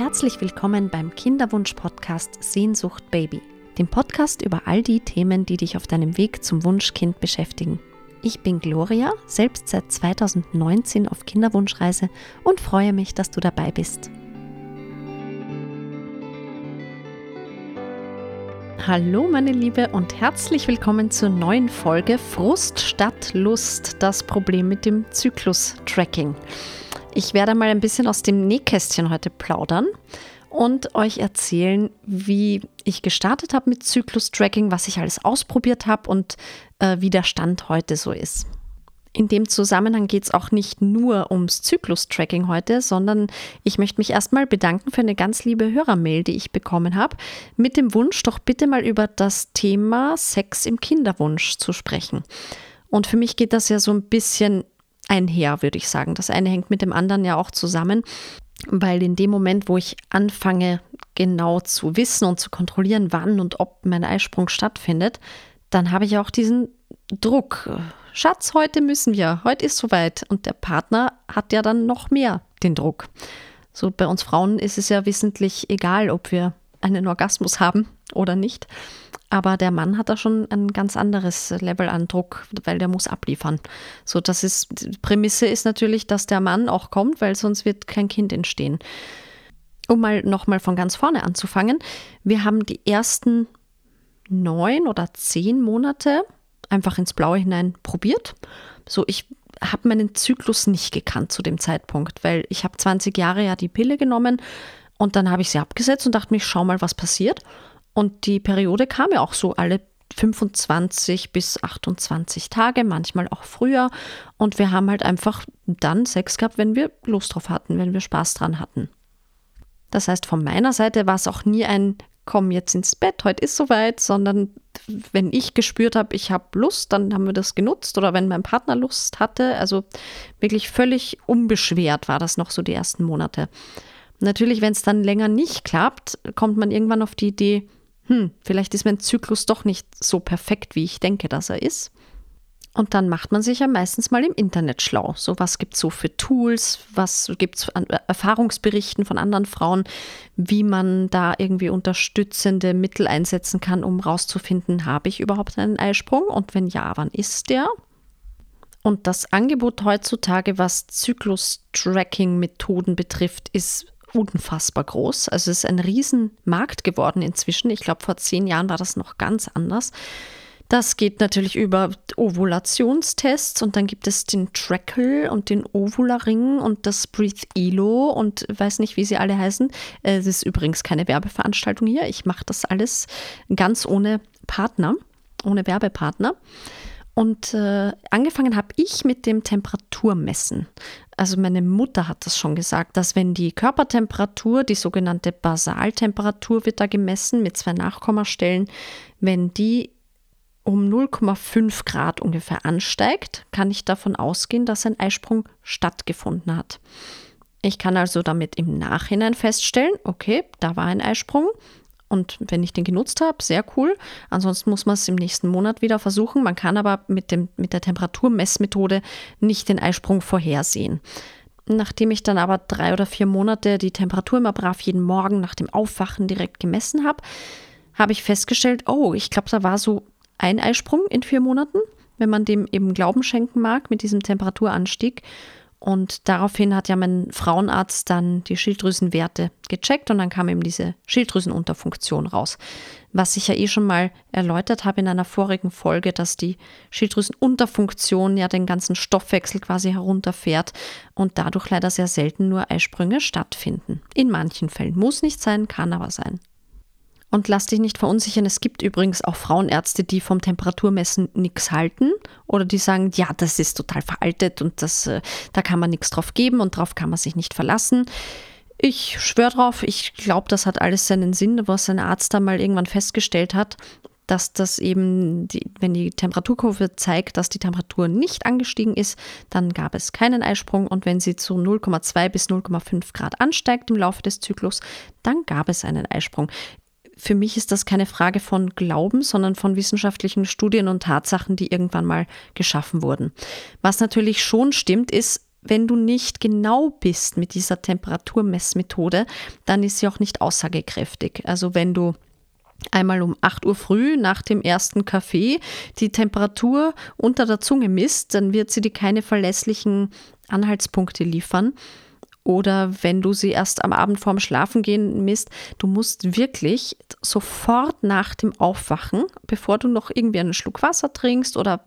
Herzlich willkommen beim Kinderwunsch-Podcast Sehnsucht Baby, dem Podcast über all die Themen, die dich auf deinem Weg zum Wunschkind beschäftigen. Ich bin Gloria, selbst seit 2019 auf Kinderwunschreise und freue mich, dass du dabei bist. Hallo meine Liebe und herzlich willkommen zur neuen Folge Frust statt Lust, das Problem mit dem Zyklus-Tracking. Ich werde mal ein bisschen aus dem Nähkästchen heute plaudern und euch erzählen, wie ich gestartet habe mit Zyklus-Tracking, was ich alles ausprobiert habe und äh, wie der Stand heute so ist. In dem Zusammenhang geht es auch nicht nur ums Zyklus-Tracking heute, sondern ich möchte mich erstmal bedanken für eine ganz liebe Hörermail, die ich bekommen habe, mit dem Wunsch, doch bitte mal über das Thema Sex im Kinderwunsch zu sprechen. Und für mich geht das ja so ein bisschen einher, würde ich sagen. Das eine hängt mit dem anderen ja auch zusammen, weil in dem Moment, wo ich anfange, genau zu wissen und zu kontrollieren, wann und ob mein Eisprung stattfindet, dann habe ich auch diesen Druck. Schatz, heute müssen wir, heute ist soweit. Und der Partner hat ja dann noch mehr den Druck. So bei uns Frauen ist es ja wissentlich egal, ob wir einen Orgasmus haben oder nicht. Aber der Mann hat da schon ein ganz anderes Level an Druck, weil der muss abliefern. So, das ist, die Prämisse ist natürlich, dass der Mann auch kommt, weil sonst wird kein Kind entstehen. Um mal nochmal von ganz vorne anzufangen. Wir haben die ersten neun oder zehn Monate einfach ins Blaue hinein probiert. So, ich habe meinen Zyklus nicht gekannt zu dem Zeitpunkt, weil ich habe 20 Jahre ja die Pille genommen und dann habe ich sie abgesetzt und dachte mir, schau mal, was passiert. Und die Periode kam ja auch so alle 25 bis 28 Tage, manchmal auch früher. Und wir haben halt einfach dann Sex gehabt, wenn wir Lust drauf hatten, wenn wir Spaß dran hatten. Das heißt, von meiner Seite war es auch nie ein Komm jetzt ins Bett, heute ist soweit, sondern wenn ich gespürt habe, ich habe Lust, dann haben wir das genutzt oder wenn mein Partner Lust hatte. Also wirklich völlig unbeschwert war das noch so die ersten Monate. Natürlich, wenn es dann länger nicht klappt, kommt man irgendwann auf die Idee, hm, vielleicht ist mein Zyklus doch nicht so perfekt, wie ich denke, dass er ist. Und dann macht man sich ja meistens mal im Internet schlau. So, was gibt es so für Tools? Was gibt es an Erfahrungsberichten von anderen Frauen, wie man da irgendwie unterstützende Mittel einsetzen kann, um rauszufinden, habe ich überhaupt einen Eisprung? Und wenn ja, wann ist der? Und das Angebot heutzutage, was Zyklus-Tracking-Methoden betrifft, ist unfassbar groß. Also es ist ein Riesenmarkt geworden inzwischen. Ich glaube, vor zehn Jahren war das noch ganz anders. Das geht natürlich über Ovulationstests und dann gibt es den Trackle und den Ovula-Ring und das Breathe Elo und weiß nicht, wie sie alle heißen. Es ist übrigens keine Werbeveranstaltung hier. Ich mache das alles ganz ohne Partner, ohne Werbepartner. Und äh, angefangen habe ich mit dem Temperaturmessen. Also meine Mutter hat das schon gesagt, dass wenn die Körpertemperatur, die sogenannte Basaltemperatur wird da gemessen mit zwei Nachkommastellen, wenn die um 0,5 Grad ungefähr ansteigt, kann ich davon ausgehen, dass ein Eisprung stattgefunden hat. Ich kann also damit im Nachhinein feststellen, okay, da war ein Eisprung, und wenn ich den genutzt habe, sehr cool. Ansonsten muss man es im nächsten Monat wieder versuchen. Man kann aber mit, dem, mit der Temperaturmessmethode nicht den Eisprung vorhersehen. Nachdem ich dann aber drei oder vier Monate die Temperatur immer brav jeden Morgen nach dem Aufwachen direkt gemessen habe, habe ich festgestellt, oh, ich glaube, da war so ein Eisprung in vier Monaten, wenn man dem eben Glauben schenken mag mit diesem Temperaturanstieg. Und daraufhin hat ja mein Frauenarzt dann die Schilddrüsenwerte gecheckt und dann kam eben diese Schilddrüsenunterfunktion raus. Was ich ja eh schon mal erläutert habe in einer vorigen Folge, dass die Schilddrüsenunterfunktion ja den ganzen Stoffwechsel quasi herunterfährt und dadurch leider sehr selten nur Eisprünge stattfinden. In manchen Fällen muss nicht sein, kann aber sein. Und lass dich nicht verunsichern, es gibt übrigens auch Frauenärzte, die vom Temperaturmessen nichts halten oder die sagen, ja, das ist total veraltet und das, äh, da kann man nichts drauf geben und darauf kann man sich nicht verlassen. Ich schwöre drauf, ich glaube, das hat alles seinen Sinn, was ein Arzt da mal irgendwann festgestellt hat, dass das eben, die, wenn die Temperaturkurve zeigt, dass die Temperatur nicht angestiegen ist, dann gab es keinen Eisprung und wenn sie zu 0,2 bis 0,5 Grad ansteigt im Laufe des Zyklus, dann gab es einen Eisprung für mich ist das keine Frage von Glauben, sondern von wissenschaftlichen Studien und Tatsachen, die irgendwann mal geschaffen wurden. Was natürlich schon stimmt, ist, wenn du nicht genau bist mit dieser Temperaturmessmethode, dann ist sie auch nicht aussagekräftig. Also wenn du einmal um 8 Uhr früh nach dem ersten Kaffee die Temperatur unter der Zunge misst, dann wird sie dir keine verlässlichen Anhaltspunkte liefern oder wenn du sie erst am Abend vorm Schlafengehen misst, du musst wirklich sofort nach dem Aufwachen, bevor du noch irgendwie einen Schluck Wasser trinkst oder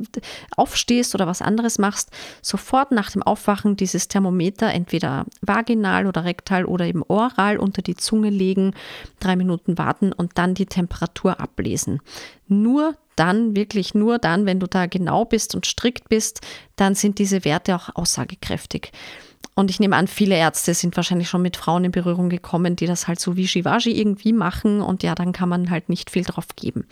aufstehst oder was anderes machst, sofort nach dem Aufwachen dieses Thermometer entweder vaginal oder rektal oder eben oral unter die Zunge legen, drei Minuten warten und dann die Temperatur ablesen. Nur dann, wirklich nur dann, wenn du da genau bist und strikt bist, dann sind diese Werte auch aussagekräftig. Und ich nehme an, viele Ärzte sind wahrscheinlich schon mit Frauen in Berührung gekommen, die das halt so wie Shivaji irgendwie machen und ja, dann kann man halt nicht viel drauf geben.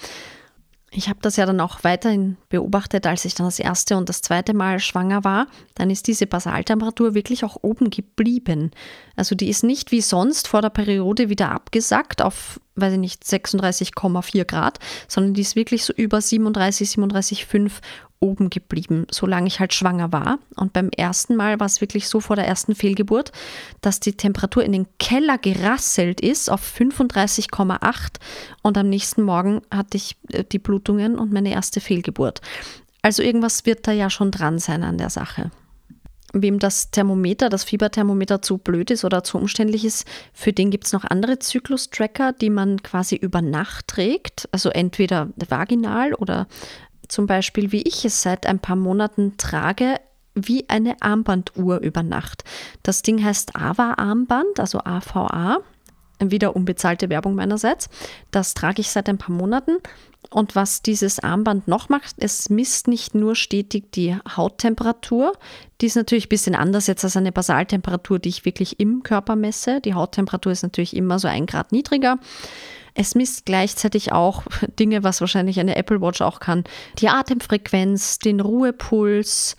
Ich habe das ja dann auch weiterhin beobachtet, als ich dann das erste und das zweite Mal schwanger war. Dann ist diese Basaltemperatur wirklich auch oben geblieben. Also die ist nicht wie sonst vor der Periode wieder abgesackt auf, weiß ich nicht, 36,4 Grad, sondern die ist wirklich so über 37, 37,5 oben geblieben, solange ich halt schwanger war. Und beim ersten Mal war es wirklich so vor der ersten Fehlgeburt, dass die Temperatur in den Keller gerasselt ist auf 35,8 und am nächsten Morgen hatte ich äh, die Blutungen und meine erste Fehlgeburt. Also irgendwas wird da ja schon dran sein an der Sache. Wem das Thermometer, das Fieberthermometer zu blöd ist oder zu umständlich ist, für den gibt es noch andere Zyklustracker, die man quasi über Nacht trägt. Also entweder vaginal oder zum Beispiel, wie ich es seit ein paar Monaten trage, wie eine Armbanduhr über Nacht. Das Ding heißt AVA-Armband, also AVA. Wieder unbezahlte Werbung meinerseits. Das trage ich seit ein paar Monaten. Und was dieses Armband noch macht, es misst nicht nur stetig die Hauttemperatur. Die ist natürlich ein bisschen anders jetzt als eine Basaltemperatur, die ich wirklich im Körper messe. Die Hauttemperatur ist natürlich immer so ein Grad niedriger. Es misst gleichzeitig auch Dinge, was wahrscheinlich eine Apple Watch auch kann. Die Atemfrequenz, den Ruhepuls,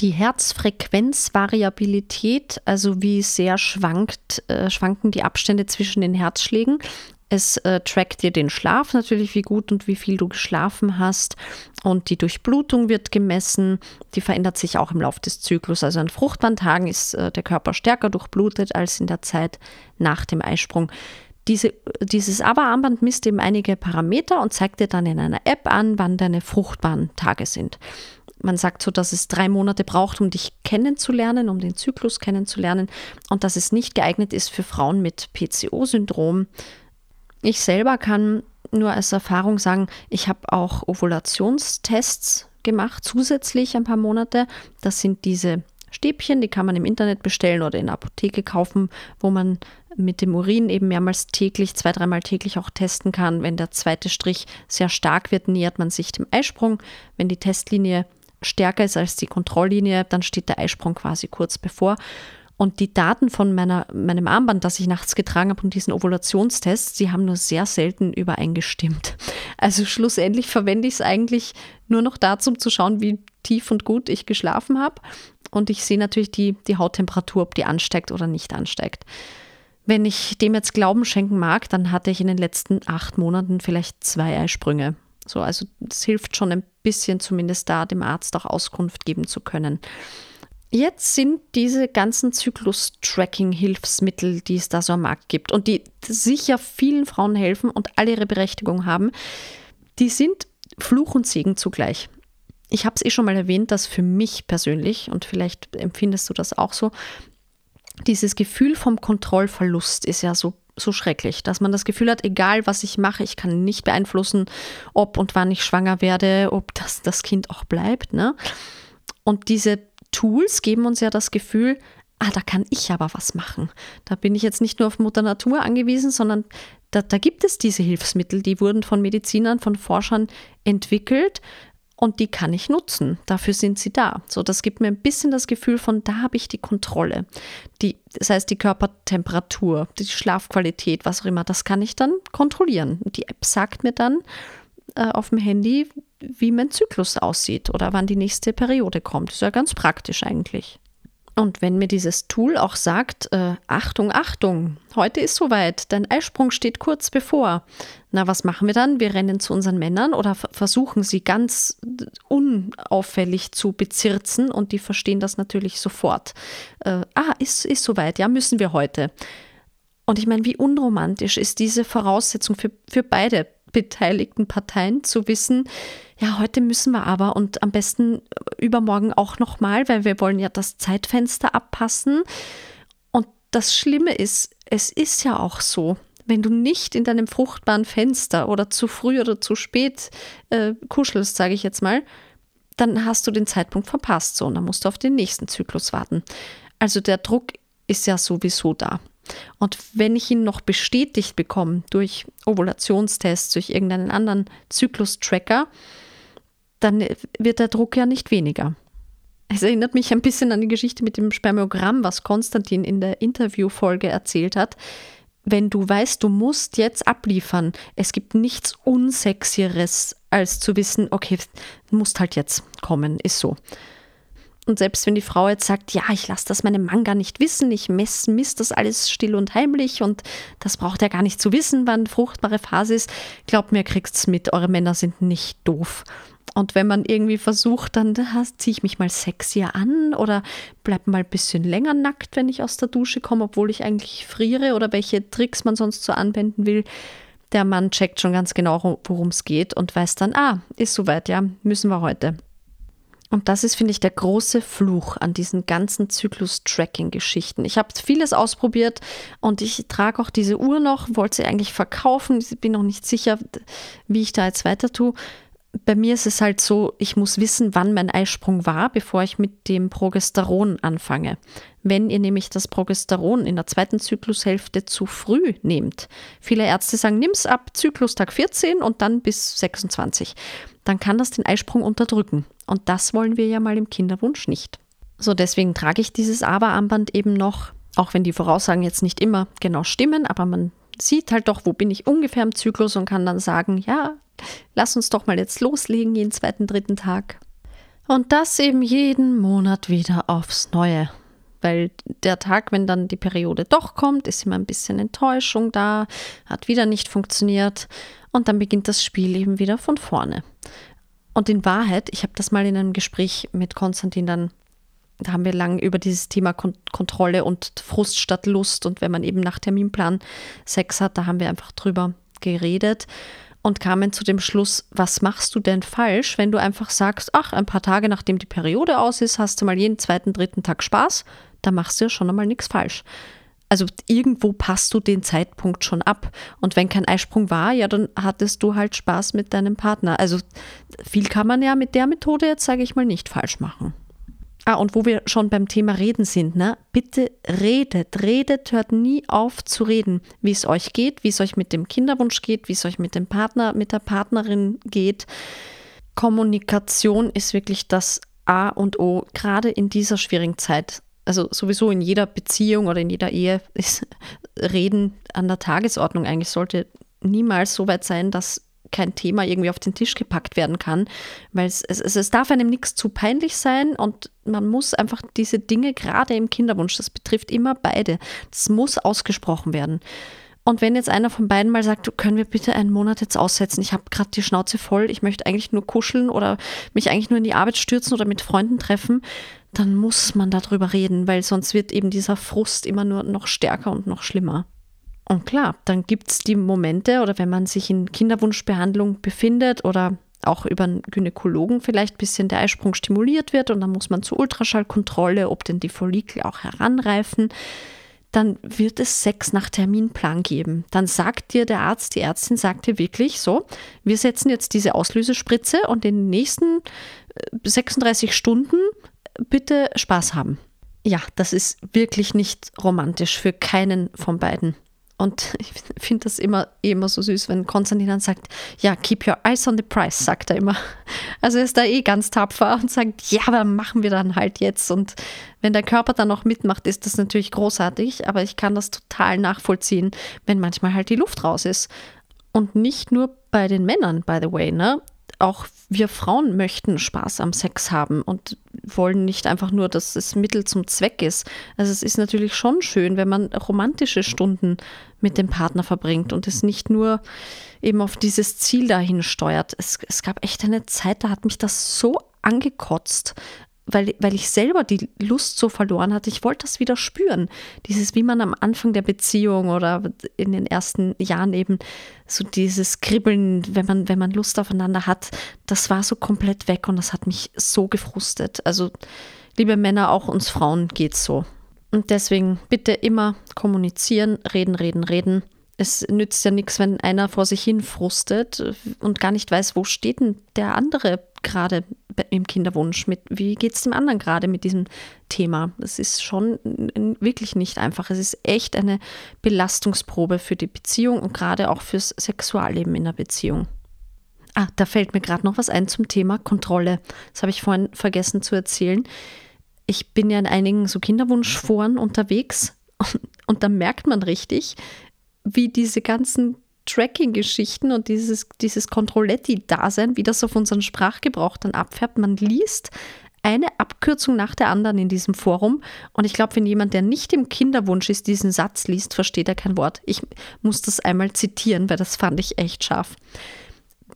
die Herzfrequenzvariabilität, also wie sehr schwankt, äh, schwanken die Abstände zwischen den Herzschlägen. Es äh, trackt dir den Schlaf natürlich, wie gut und wie viel du geschlafen hast. Und die Durchblutung wird gemessen. Die verändert sich auch im Laufe des Zyklus. Also an fruchtbaren Tagen ist äh, der Körper stärker durchblutet als in der Zeit nach dem Eisprung. Diese, dieses ABA-Armband misst eben einige Parameter und zeigt dir dann in einer App an, wann deine fruchtbaren Tage sind. Man sagt so, dass es drei Monate braucht, um dich kennenzulernen, um den Zyklus kennenzulernen und dass es nicht geeignet ist für Frauen mit PCO-Syndrom. Ich selber kann nur als Erfahrung sagen, ich habe auch Ovulationstests gemacht, zusätzlich ein paar Monate. Das sind diese Stäbchen, die kann man im Internet bestellen oder in der Apotheke kaufen, wo man mit dem Urin eben mehrmals täglich, zwei, dreimal täglich auch testen kann. Wenn der zweite Strich sehr stark wird, nähert man sich dem Eisprung. Wenn die Testlinie stärker ist als die Kontrolllinie, dann steht der Eisprung quasi kurz bevor. Und die Daten von meiner, meinem Armband, das ich nachts getragen habe und diesen Ovulationstests, die haben nur sehr selten übereingestimmt. Also schlussendlich verwende ich es eigentlich nur noch dazu, um zu schauen, wie tief und gut ich geschlafen habe. Und ich sehe natürlich die, die Hauttemperatur, ob die ansteigt oder nicht ansteigt. Wenn ich dem jetzt Glauben schenken mag, dann hatte ich in den letzten acht Monaten vielleicht zwei Eisprünge. So, also es hilft schon ein bisschen zumindest da, dem Arzt auch Auskunft geben zu können. Jetzt sind diese ganzen Zyklus-Tracking-Hilfsmittel, die es da so am Markt gibt und die sicher vielen Frauen helfen und alle ihre Berechtigung haben, die sind Fluch und Segen zugleich. Ich habe es eh schon mal erwähnt, dass für mich persönlich, und vielleicht empfindest du das auch so, dieses Gefühl vom Kontrollverlust ist ja so, so schrecklich, dass man das Gefühl hat, egal was ich mache, ich kann nicht beeinflussen, ob und wann ich schwanger werde, ob das, das Kind auch bleibt. Ne? Und diese Tools geben uns ja das Gefühl, ah, da kann ich aber was machen. Da bin ich jetzt nicht nur auf Mutter Natur angewiesen, sondern da, da gibt es diese Hilfsmittel, die wurden von Medizinern, von Forschern entwickelt und die kann ich nutzen. Dafür sind sie da. So, das gibt mir ein bisschen das Gefühl von, da habe ich die Kontrolle. Die, das heißt, die Körpertemperatur, die Schlafqualität, was auch immer, das kann ich dann kontrollieren. Die App sagt mir dann äh, auf dem Handy, wie mein Zyklus aussieht oder wann die nächste Periode kommt. Das ist ja ganz praktisch eigentlich. Und wenn mir dieses Tool auch sagt, äh, Achtung, Achtung, heute ist soweit, dein Eisprung steht kurz bevor. Na, was machen wir dann? Wir rennen zu unseren Männern oder versuchen sie ganz unauffällig zu bezirzen und die verstehen das natürlich sofort. Äh, ah, ist, ist soweit, ja, müssen wir heute. Und ich meine, wie unromantisch ist diese Voraussetzung für, für beide beteiligten Parteien zu wissen, ja, heute müssen wir aber und am besten übermorgen auch nochmal, weil wir wollen ja das Zeitfenster abpassen. Und das Schlimme ist, es ist ja auch so, wenn du nicht in deinem fruchtbaren Fenster oder zu früh oder zu spät äh, kuschelst, sage ich jetzt mal, dann hast du den Zeitpunkt verpasst so und dann musst du auf den nächsten Zyklus warten. Also der Druck ist ja sowieso da. Und wenn ich ihn noch bestätigt bekomme durch Ovulationstests, durch irgendeinen anderen Zyklus-Tracker, dann wird der Druck ja nicht weniger. Es erinnert mich ein bisschen an die Geschichte mit dem Spermiogramm, was Konstantin in der Interviewfolge erzählt hat. Wenn du weißt, du musst jetzt abliefern, es gibt nichts Unsexieres, als zu wissen, okay, musst halt jetzt kommen, ist so. Und selbst wenn die Frau jetzt sagt, ja, ich lasse das meinem Mann gar nicht wissen, ich mess, misst das alles still und heimlich und das braucht er gar nicht zu wissen, wann fruchtbare Phase ist, glaubt mir, kriegt's mit, eure Männer sind nicht doof. Und wenn man irgendwie versucht, dann ziehe ich mich mal sexier an oder bleib mal ein bisschen länger nackt, wenn ich aus der Dusche komme, obwohl ich eigentlich friere oder welche Tricks man sonst so anwenden will, der Mann checkt schon ganz genau, worum es geht und weiß dann, ah, ist soweit, ja, müssen wir heute. Und das ist, finde ich, der große Fluch an diesen ganzen Zyklus-Tracking-Geschichten. Ich habe vieles ausprobiert und ich trage auch diese Uhr noch, wollte sie eigentlich verkaufen. Ich bin noch nicht sicher, wie ich da jetzt weiter tue. Bei mir ist es halt so, ich muss wissen, wann mein Eisprung war, bevor ich mit dem Progesteron anfange. Wenn ihr nämlich das Progesteron in der zweiten Zyklushälfte zu früh nehmt, viele Ärzte sagen, nimm es ab Zyklustag 14 und dann bis 26 dann kann das den Eisprung unterdrücken. Und das wollen wir ja mal im Kinderwunsch nicht. So, deswegen trage ich dieses Aber-Armband eben noch, auch wenn die Voraussagen jetzt nicht immer genau stimmen, aber man sieht halt doch, wo bin ich ungefähr im Zyklus und kann dann sagen, ja, lass uns doch mal jetzt loslegen, jeden zweiten, dritten Tag. Und das eben jeden Monat wieder aufs Neue. Weil der Tag, wenn dann die Periode doch kommt, ist immer ein bisschen Enttäuschung da, hat wieder nicht funktioniert und dann beginnt das Spiel eben wieder von vorne. Und in Wahrheit, ich habe das mal in einem Gespräch mit Konstantin dann, da haben wir lang über dieses Thema Kon Kontrolle und Frust statt Lust und wenn man eben nach Terminplan Sex hat, da haben wir einfach drüber geredet und kamen zu dem Schluss, was machst du denn falsch, wenn du einfach sagst, ach, ein paar Tage nachdem die Periode aus ist, hast du mal jeden zweiten, dritten Tag Spaß, da machst du ja schon einmal nichts falsch. Also irgendwo passt du den Zeitpunkt schon ab. Und wenn kein Eisprung war, ja, dann hattest du halt Spaß mit deinem Partner. Also viel kann man ja mit der Methode jetzt, sage ich mal, nicht falsch machen. Ah, und wo wir schon beim Thema Reden sind, ne? Bitte redet, redet, hört nie auf zu reden, wie es euch geht, wie es euch mit dem Kinderwunsch geht, wie es euch mit dem Partner, mit der Partnerin geht. Kommunikation ist wirklich das A und O, gerade in dieser schwierigen Zeit also sowieso in jeder Beziehung oder in jeder Ehe ist Reden an der Tagesordnung eigentlich sollte niemals so weit sein, dass kein Thema irgendwie auf den Tisch gepackt werden kann, weil es, es, es darf einem nichts zu peinlich sein und man muss einfach diese Dinge, gerade im Kinderwunsch, das betrifft immer beide, das muss ausgesprochen werden. Und wenn jetzt einer von beiden mal sagt, können wir bitte einen Monat jetzt aussetzen, ich habe gerade die Schnauze voll, ich möchte eigentlich nur kuscheln oder mich eigentlich nur in die Arbeit stürzen oder mit Freunden treffen, dann muss man darüber reden, weil sonst wird eben dieser Frust immer nur noch stärker und noch schlimmer. Und klar, dann gibt es die Momente oder wenn man sich in Kinderwunschbehandlung befindet oder auch über einen Gynäkologen vielleicht ein bisschen der Eisprung stimuliert wird und dann muss man zur Ultraschallkontrolle, ob denn die Follikel auch heranreifen dann wird es Sex nach Terminplan geben. Dann sagt dir der Arzt, die Ärztin sagt dir wirklich so, wir setzen jetzt diese Auslösespritze und in den nächsten 36 äh, Stunden bitte Spaß haben. Ja, das ist wirklich nicht romantisch für keinen von beiden. Und ich finde das immer, immer so süß, wenn Konstantin dann sagt, ja, keep your eyes on the price, sagt er immer. Also er ist da eh ganz tapfer und sagt, ja, aber machen wir dann halt jetzt. Und wenn der Körper dann noch mitmacht, ist das natürlich großartig, aber ich kann das total nachvollziehen, wenn manchmal halt die Luft raus ist. Und nicht nur bei den Männern, by the way, ne? Auch wir Frauen möchten Spaß am Sex haben und wollen nicht einfach nur, dass es Mittel zum Zweck ist. Also es ist natürlich schon schön, wenn man romantische Stunden mit dem Partner verbringt und es nicht nur eben auf dieses Ziel dahin steuert. Es, es gab echt eine Zeit, da hat mich das so angekotzt, weil, weil ich selber die Lust so verloren hatte. Ich wollte das wieder spüren. Dieses, wie man am Anfang der Beziehung oder in den ersten Jahren eben so dieses Kribbeln, wenn man, wenn man Lust aufeinander hat, das war so komplett weg und das hat mich so gefrustet. Also, liebe Männer, auch uns Frauen geht's so. Und deswegen bitte immer kommunizieren, reden, reden, reden. Es nützt ja nichts, wenn einer vor sich hin frustet und gar nicht weiß, wo steht denn der andere gerade im Kinderwunsch? Mit, wie geht es dem anderen gerade mit diesem Thema? Das ist schon wirklich nicht einfach. Es ist echt eine Belastungsprobe für die Beziehung und gerade auch fürs Sexualleben in der Beziehung. Ah, da fällt mir gerade noch was ein zum Thema Kontrolle. Das habe ich vorhin vergessen zu erzählen. Ich bin ja in einigen so Kinderwunschforen unterwegs und, und da merkt man richtig, wie diese ganzen Tracking-Geschichten und dieses, dieses Controletti-Dasein, wie das auf unseren Sprachgebrauch dann abfärbt. Man liest eine Abkürzung nach der anderen in diesem Forum. Und ich glaube, wenn jemand, der nicht im Kinderwunsch ist, diesen Satz liest, versteht er kein Wort. Ich muss das einmal zitieren, weil das fand ich echt scharf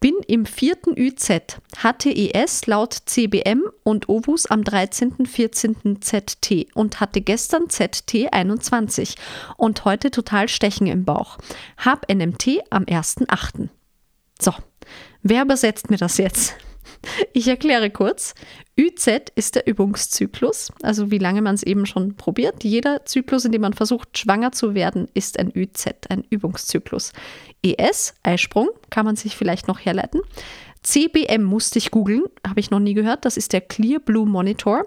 bin im vierten ÜZ, HTES laut CBM und OVUS am 13. 14. ZT und hatte gestern ZT 21 und heute total Stechen im Bauch. Hab NMT am 1.8. So, wer übersetzt mir das jetzt? Ich erkläre kurz. ÜZ ist der Übungszyklus, also wie lange man es eben schon probiert. Jeder Zyklus, in dem man versucht, schwanger zu werden, ist ein ÜZ, ein Übungszyklus. ES, Eisprung, kann man sich vielleicht noch herleiten. CBM musste ich googeln, habe ich noch nie gehört. Das ist der Clear Blue Monitor.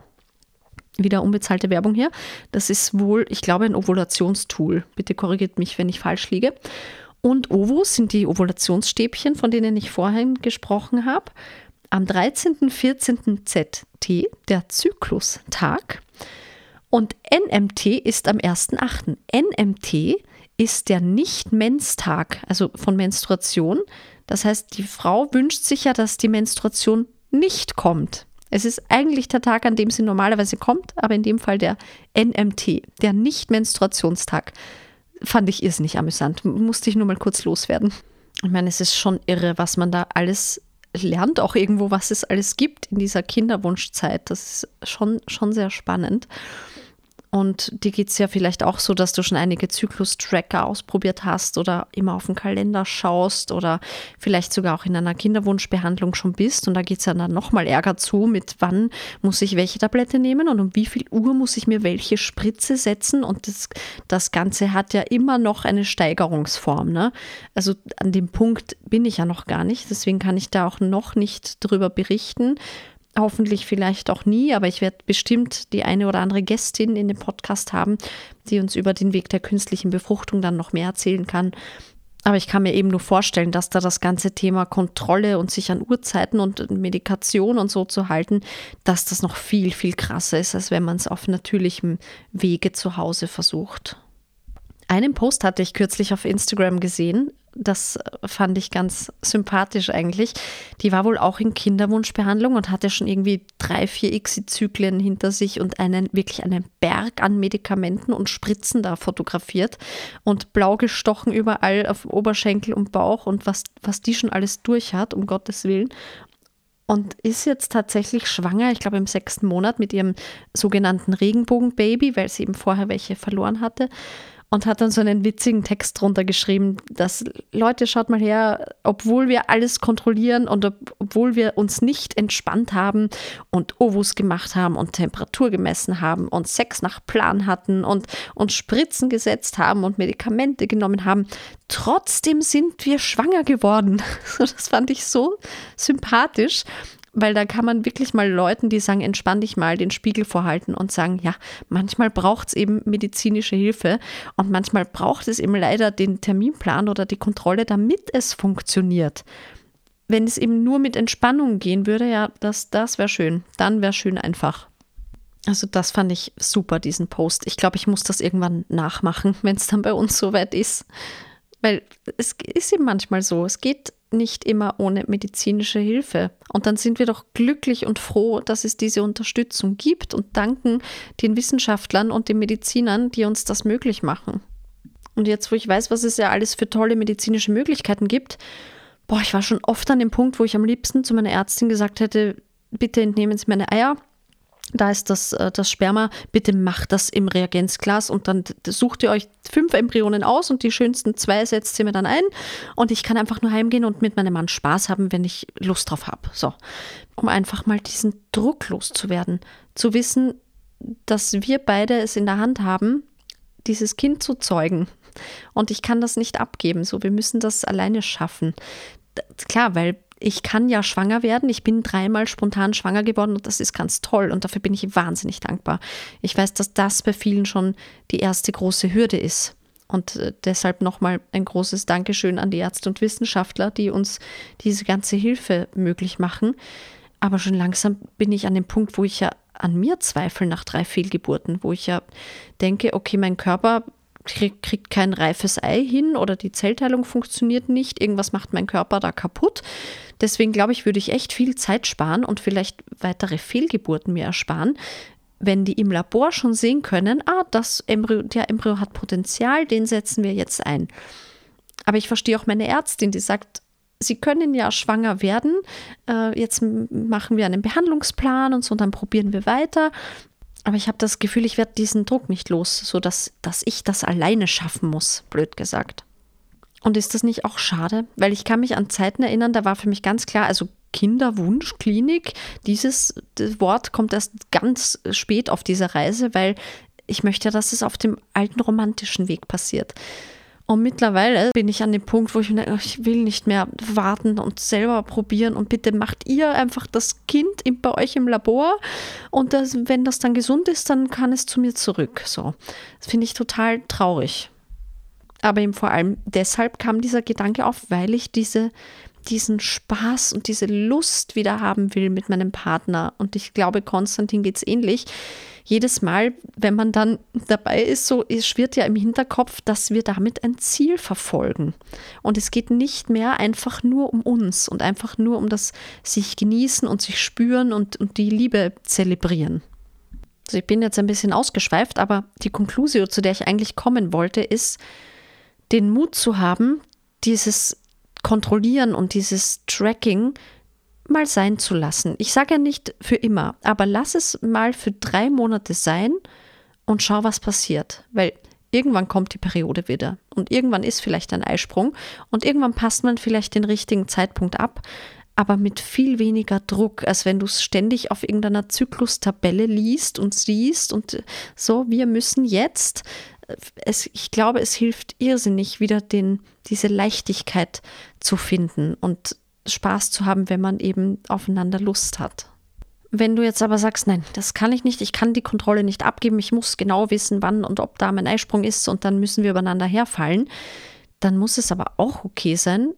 Wieder unbezahlte Werbung hier. Das ist wohl, ich glaube, ein Ovulationstool. Bitte korrigiert mich, wenn ich falsch liege. Und Ovus sind die Ovulationsstäbchen, von denen ich vorhin gesprochen habe am 13. 14. ZT der Zyklustag und NMT ist am 1.8. NMT ist der Nicht-Menstag, also von Menstruation. Das heißt, die Frau wünscht sich ja, dass die Menstruation nicht kommt. Es ist eigentlich der Tag, an dem sie normalerweise kommt, aber in dem Fall der NMT, der Nicht-Menstruationstag. Fand ich irrsinnig amüsant. Musste ich nur mal kurz loswerden. Ich meine, es ist schon irre, was man da alles lernt auch irgendwo, was es alles gibt in dieser Kinderwunschzeit. Das ist schon, schon sehr spannend. Und dir geht es ja vielleicht auch so, dass du schon einige Zyklus-Tracker ausprobiert hast oder immer auf den Kalender schaust oder vielleicht sogar auch in einer Kinderwunschbehandlung schon bist. Und da geht es ja dann nochmal Ärger zu, mit wann muss ich welche Tablette nehmen und um wie viel Uhr muss ich mir welche Spritze setzen. Und das, das Ganze hat ja immer noch eine Steigerungsform. Ne? Also an dem Punkt bin ich ja noch gar nicht. Deswegen kann ich da auch noch nicht drüber berichten hoffentlich vielleicht auch nie, aber ich werde bestimmt die eine oder andere Gästin in dem Podcast haben, die uns über den Weg der künstlichen Befruchtung dann noch mehr erzählen kann. Aber ich kann mir eben nur vorstellen, dass da das ganze Thema Kontrolle und sich an Uhrzeiten und Medikation und so zu halten, dass das noch viel, viel krasser ist, als wenn man es auf natürlichem Wege zu Hause versucht. Einen Post hatte ich kürzlich auf Instagram gesehen. Das fand ich ganz sympathisch eigentlich. Die war wohl auch in Kinderwunschbehandlung und hatte schon irgendwie drei, vier X-Zyklen hinter sich und einen wirklich einen Berg an Medikamenten und Spritzen da fotografiert und blau gestochen überall auf Oberschenkel und Bauch und was, was die schon alles durch hat, um Gottes Willen und ist jetzt tatsächlich schwanger, ich glaube im sechsten Monat mit ihrem sogenannten Regenbogenbaby, weil sie eben vorher welche verloren hatte und hat dann so einen witzigen Text drunter geschrieben, dass Leute, schaut mal her, obwohl wir alles kontrollieren und ob, obwohl wir uns nicht entspannt haben und Ovus gemacht haben und Temperatur gemessen haben und Sex nach Plan hatten und uns Spritzen gesetzt haben und Medikamente genommen haben, trotzdem sind wir schwanger geworden. Das fand ich so sympathisch weil da kann man wirklich mal Leuten, die sagen, entspann dich mal, den Spiegel vorhalten und sagen, ja, manchmal braucht es eben medizinische Hilfe und manchmal braucht es eben leider den Terminplan oder die Kontrolle, damit es funktioniert. Wenn es eben nur mit Entspannung gehen würde, ja, das, das wäre schön. Dann wäre schön einfach. Also das fand ich super, diesen Post. Ich glaube, ich muss das irgendwann nachmachen, wenn es dann bei uns soweit ist. Weil es ist eben manchmal so, es geht nicht immer ohne medizinische Hilfe. Und dann sind wir doch glücklich und froh, dass es diese Unterstützung gibt und danken den Wissenschaftlern und den Medizinern, die uns das möglich machen. Und jetzt, wo ich weiß, was es ja alles für tolle medizinische Möglichkeiten gibt, boah, ich war schon oft an dem Punkt, wo ich am liebsten zu meiner Ärztin gesagt hätte, bitte entnehmen Sie meine Eier da ist das, äh, das Sperma, bitte macht das im Reagenzglas und dann sucht ihr euch fünf Embryonen aus und die schönsten zwei setzt ihr mir dann ein und ich kann einfach nur heimgehen und mit meinem Mann Spaß haben, wenn ich Lust drauf habe. So, um einfach mal diesen Druck loszuwerden, zu wissen, dass wir beide es in der Hand haben, dieses Kind zu zeugen. Und ich kann das nicht abgeben, so wir müssen das alleine schaffen. Klar, weil ich kann ja schwanger werden. Ich bin dreimal spontan schwanger geworden und das ist ganz toll und dafür bin ich wahnsinnig dankbar. Ich weiß, dass das bei vielen schon die erste große Hürde ist. Und äh, deshalb nochmal ein großes Dankeschön an die Ärzte und Wissenschaftler, die uns diese ganze Hilfe möglich machen. Aber schon langsam bin ich an dem Punkt, wo ich ja an mir zweifle nach drei Fehlgeburten, wo ich ja denke, okay, mein Körper krieg, kriegt kein reifes Ei hin oder die Zellteilung funktioniert nicht, irgendwas macht mein Körper da kaputt. Deswegen glaube ich, würde ich echt viel Zeit sparen und vielleicht weitere Fehlgeburten mir ersparen, wenn die im Labor schon sehen können, ah, das Embryo, der Embryo hat Potenzial, den setzen wir jetzt ein. Aber ich verstehe auch meine Ärztin, die sagt, Sie können ja schwanger werden. Äh, jetzt machen wir einen Behandlungsplan und so, und dann probieren wir weiter. Aber ich habe das Gefühl, ich werde diesen Druck nicht los, sodass dass ich das alleine schaffen muss, blöd gesagt. Und ist das nicht auch schade? Weil ich kann mich an Zeiten erinnern, da war für mich ganz klar, also Kinderwunschklinik, dieses Wort kommt erst ganz spät auf dieser Reise, weil ich möchte, dass es auf dem alten romantischen Weg passiert. Und mittlerweile bin ich an dem Punkt, wo ich mir denke, ich will nicht mehr warten und selber probieren und bitte macht ihr einfach das Kind bei euch im Labor und das, wenn das dann gesund ist, dann kann es zu mir zurück. So, das finde ich total traurig. Aber eben vor allem deshalb kam dieser Gedanke auf, weil ich diese, diesen Spaß und diese Lust wieder haben will mit meinem Partner. Und ich glaube, Konstantin geht es ähnlich jedes Mal, wenn man dann dabei ist, so es schwirrt ja im Hinterkopf, dass wir damit ein Ziel verfolgen. Und es geht nicht mehr einfach nur um uns und einfach nur um das sich genießen und sich spüren und, und die Liebe zelebrieren. Also ich bin jetzt ein bisschen ausgeschweift, aber die Konklusion, zu der ich eigentlich kommen wollte, ist, den Mut zu haben, dieses Kontrollieren und dieses Tracking mal sein zu lassen. Ich sage ja nicht für immer, aber lass es mal für drei Monate sein und schau, was passiert. Weil irgendwann kommt die Periode wieder und irgendwann ist vielleicht ein Eisprung und irgendwann passt man vielleicht den richtigen Zeitpunkt ab, aber mit viel weniger Druck, als wenn du es ständig auf irgendeiner Zyklustabelle liest und siehst und so, wir müssen jetzt. Es, ich glaube, es hilft irrsinnig, wieder den, diese Leichtigkeit zu finden und Spaß zu haben, wenn man eben aufeinander Lust hat. Wenn du jetzt aber sagst, nein, das kann ich nicht, ich kann die Kontrolle nicht abgeben, ich muss genau wissen, wann und ob da mein Eisprung ist und dann müssen wir übereinander herfallen, dann muss es aber auch okay sein,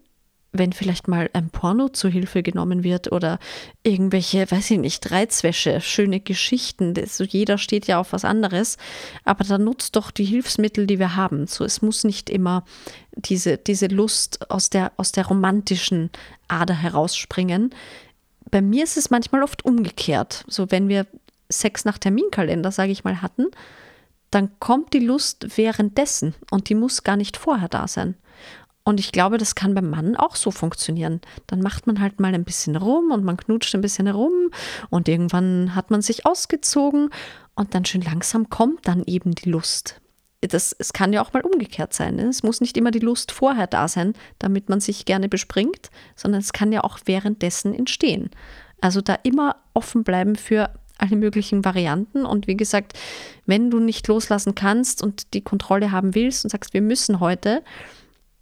wenn vielleicht mal ein Porno zu Hilfe genommen wird oder irgendwelche, weiß ich nicht, Reizwäsche, schöne Geschichten. So jeder steht ja auf was anderes. Aber dann nutzt doch die Hilfsmittel, die wir haben. So, es muss nicht immer diese, diese Lust aus der, aus der romantischen Ader herausspringen. Bei mir ist es manchmal oft umgekehrt. So, wenn wir Sex nach Terminkalender, sage ich mal, hatten, dann kommt die Lust währenddessen und die muss gar nicht vorher da sein. Und ich glaube, das kann beim Mann auch so funktionieren. Dann macht man halt mal ein bisschen rum und man knutscht ein bisschen herum und irgendwann hat man sich ausgezogen und dann schön langsam kommt dann eben die Lust. Das, es kann ja auch mal umgekehrt sein. Ne? Es muss nicht immer die Lust vorher da sein, damit man sich gerne bespringt, sondern es kann ja auch währenddessen entstehen. Also da immer offen bleiben für alle möglichen Varianten. Und wie gesagt, wenn du nicht loslassen kannst und die Kontrolle haben willst und sagst, wir müssen heute,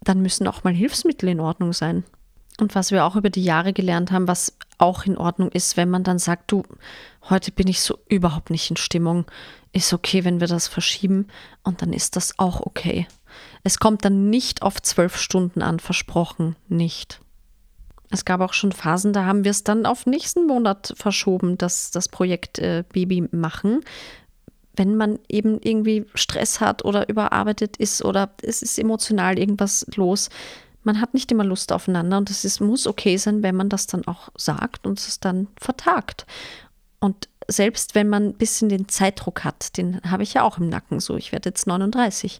dann müssen auch mal Hilfsmittel in Ordnung sein. Und was wir auch über die Jahre gelernt haben, was auch in Ordnung ist, wenn man dann sagt, du, heute bin ich so überhaupt nicht in Stimmung, ist okay, wenn wir das verschieben und dann ist das auch okay. Es kommt dann nicht auf zwölf Stunden an, versprochen, nicht. Es gab auch schon Phasen, da haben wir es dann auf nächsten Monat verschoben, dass das Projekt äh, Baby machen, wenn man eben irgendwie Stress hat oder überarbeitet ist oder es ist emotional irgendwas los, Man hat nicht immer Lust aufeinander und es muss okay sein, wenn man das dann auch sagt und es dann vertagt. Und selbst wenn man ein bisschen den Zeitdruck hat, den habe ich ja auch im Nacken so, ich werde jetzt 39,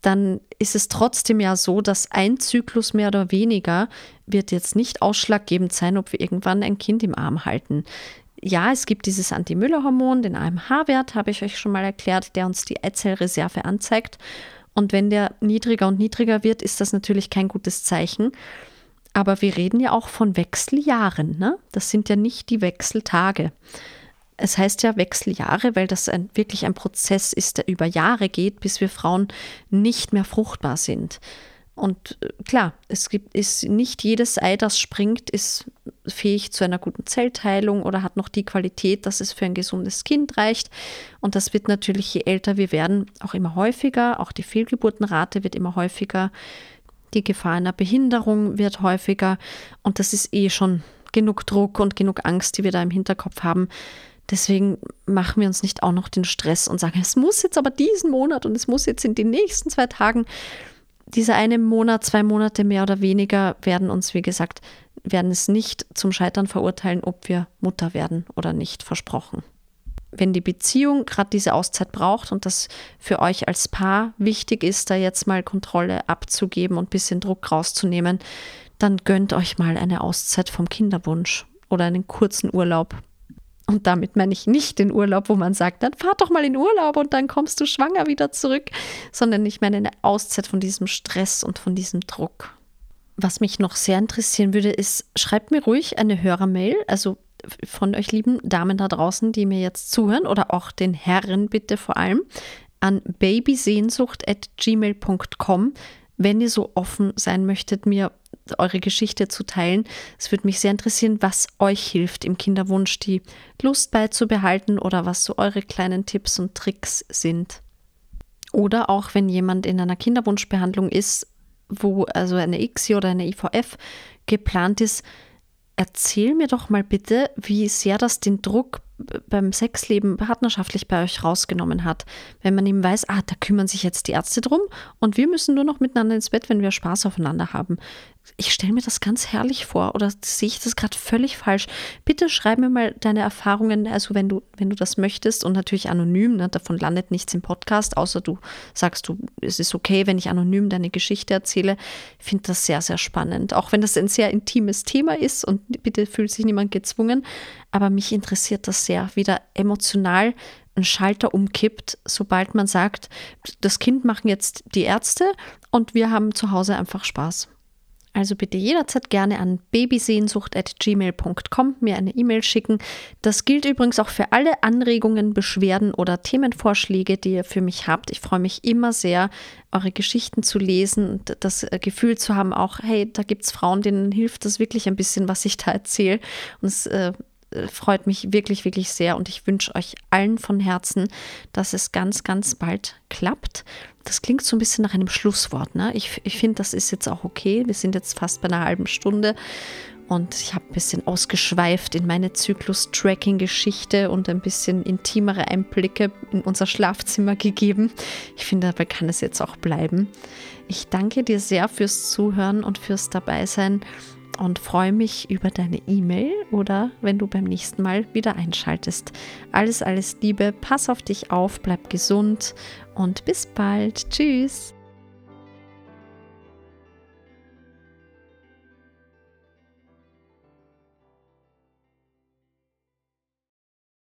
dann ist es trotzdem ja so, dass ein Zyklus mehr oder weniger wird jetzt nicht ausschlaggebend sein, ob wir irgendwann ein Kind im Arm halten. Ja, es gibt dieses Anti-Müller-Hormon, den AMH-Wert, habe ich euch schon mal erklärt, der uns die Eizellreserve anzeigt. Und wenn der niedriger und niedriger wird, ist das natürlich kein gutes Zeichen. Aber wir reden ja auch von Wechseljahren. Ne? Das sind ja nicht die Wechseltage. Es heißt ja Wechseljahre, weil das ein, wirklich ein Prozess ist, der über Jahre geht, bis wir Frauen nicht mehr fruchtbar sind. Und äh, klar, es gibt ist nicht jedes Ei, das springt, ist fähig zu einer guten Zellteilung oder hat noch die Qualität, dass es für ein gesundes Kind reicht. Und das wird natürlich, je älter wir werden, auch immer häufiger. Auch die Fehlgeburtenrate wird immer häufiger. Die Gefahr einer Behinderung wird häufiger. Und das ist eh schon genug Druck und genug Angst, die wir da im Hinterkopf haben. Deswegen machen wir uns nicht auch noch den Stress und sagen, es muss jetzt aber diesen Monat und es muss jetzt in den nächsten zwei Tagen. Dieser eine Monat, zwei Monate mehr oder weniger werden uns, wie gesagt, werden es nicht zum Scheitern verurteilen, ob wir Mutter werden oder nicht, versprochen. Wenn die Beziehung gerade diese Auszeit braucht und das für euch als Paar wichtig ist, da jetzt mal Kontrolle abzugeben und ein bisschen Druck rauszunehmen, dann gönnt euch mal eine Auszeit vom Kinderwunsch oder einen kurzen Urlaub. Und damit meine ich nicht den Urlaub, wo man sagt, dann fahr doch mal in Urlaub und dann kommst du schwanger wieder zurück, sondern ich meine eine Auszeit von diesem Stress und von diesem Druck. Was mich noch sehr interessieren würde, ist, schreibt mir ruhig eine Hörermail, also von euch lieben Damen da draußen, die mir jetzt zuhören oder auch den Herren bitte vor allem, an babysehnsucht.gmail.com, wenn ihr so offen sein möchtet, mir eure Geschichte zu teilen. Es würde mich sehr interessieren, was euch hilft, im Kinderwunsch die Lust beizubehalten oder was so eure kleinen Tipps und Tricks sind. Oder auch wenn jemand in einer Kinderwunschbehandlung ist, wo also eine ICSI oder eine IVF geplant ist, erzähl mir doch mal bitte, wie sehr das den Druck beim Sexleben partnerschaftlich bei euch rausgenommen hat. Wenn man eben weiß, ah, da kümmern sich jetzt die Ärzte drum und wir müssen nur noch miteinander ins Bett, wenn wir Spaß aufeinander haben ich stelle mir das ganz herrlich vor oder sehe ich das gerade völlig falsch? Bitte schreib mir mal deine Erfahrungen, also wenn du, wenn du das möchtest und natürlich anonym, ne, davon landet nichts im Podcast, außer du sagst du, es ist okay, wenn ich anonym deine Geschichte erzähle. Ich finde das sehr, sehr spannend, auch wenn das ein sehr intimes Thema ist und bitte fühlt sich niemand gezwungen, aber mich interessiert das sehr, wie da emotional ein Schalter umkippt, sobald man sagt, das Kind machen jetzt die Ärzte und wir haben zu Hause einfach Spaß. Also bitte jederzeit gerne an babysehnsucht.gmail.com mir eine E-Mail schicken. Das gilt übrigens auch für alle Anregungen, Beschwerden oder Themenvorschläge, die ihr für mich habt. Ich freue mich immer sehr, eure Geschichten zu lesen und das Gefühl zu haben, auch, hey, da gibt es Frauen, denen hilft das wirklich ein bisschen, was ich da erzähle. Und es äh, freut mich wirklich, wirklich sehr und ich wünsche euch allen von Herzen, dass es ganz, ganz bald klappt das klingt so ein bisschen nach einem Schlusswort. Ne? Ich, ich finde, das ist jetzt auch okay. Wir sind jetzt fast bei einer halben Stunde und ich habe ein bisschen ausgeschweift in meine Zyklus-Tracking-Geschichte und ein bisschen intimere Einblicke in unser Schlafzimmer gegeben. Ich finde, dabei kann es jetzt auch bleiben. Ich danke dir sehr fürs Zuhören und fürs Dabeisein und freue mich über deine E-Mail oder wenn du beim nächsten Mal wieder einschaltest. Alles, alles Liebe, pass auf dich auf, bleib gesund und bis bald. Tschüss.